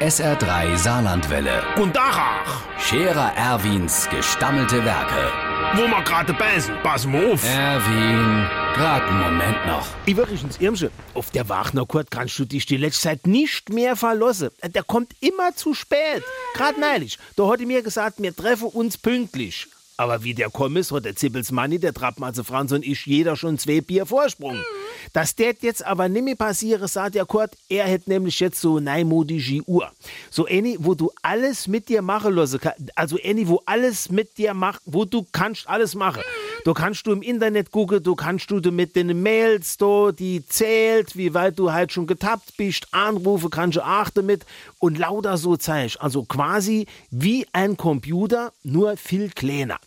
SR3 Saarlandwelle. Und Dachach, Scherer Erwins gestammelte Werke. wo wir gerade beißen, pass mal auf. Erwin, grad einen Moment noch. Übrigens, Irmsche, auf der Wagner Kurt kannst du dich die letzte Zeit nicht mehr verlassen. Der kommt immer zu spät. Gerade neulich, da hat er mir gesagt, wir treffen uns pünktlich. Aber wie der kommt ist, hat der Zippels Manni, der Trappmatze Franz und ich jeder schon zwei Bier Vorsprung. Das det jetzt aber nimmer passiere, sagt der Kurt, er hätte nämlich jetzt so neimodische Uhr. So eine, wo du alles mit dir machen lassen kannst. Also eine, wo alles mit dir macht, wo du kannst alles machen. Du kannst du im Internet gucken, du kannst du mit den Mails, do, die zählt, wie weit du halt schon getappt bist, anrufe kannst du auch damit und lauter so Zeug. Also quasi wie ein Computer, nur viel kleiner.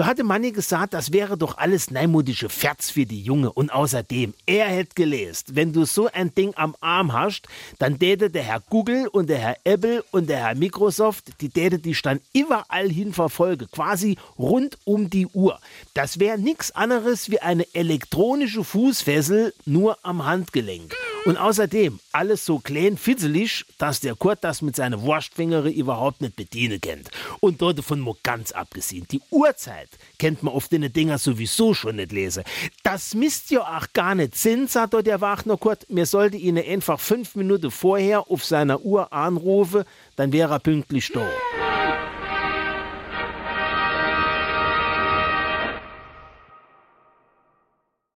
Da hatte Manni gesagt, das wäre doch alles neimodische Ferz für die Junge. Und außerdem, er hätte gelesen, wenn du so ein Ding am Arm hast, dann täte der Herr Google und der Herr Apple und der Herr Microsoft, die täte dich dann überall hin verfolgen, quasi rund um die Uhr. Das wäre nichts anderes wie eine elektronische Fußfessel, nur am Handgelenk. Und außerdem alles so klein fitzelig, dass der Kurt das mit seinen Wurstfingere überhaupt nicht bedienen kennt. Und dort davon mal ganz abgesehen, die Uhrzeit kennt man auf den Dinger sowieso schon nicht lesen. Das misst ja auch gar nicht Sinn, sagt der Wagner Kurt. Mir sollte ihn einfach fünf Minuten vorher auf seiner Uhr anrufen, dann wäre er pünktlich da.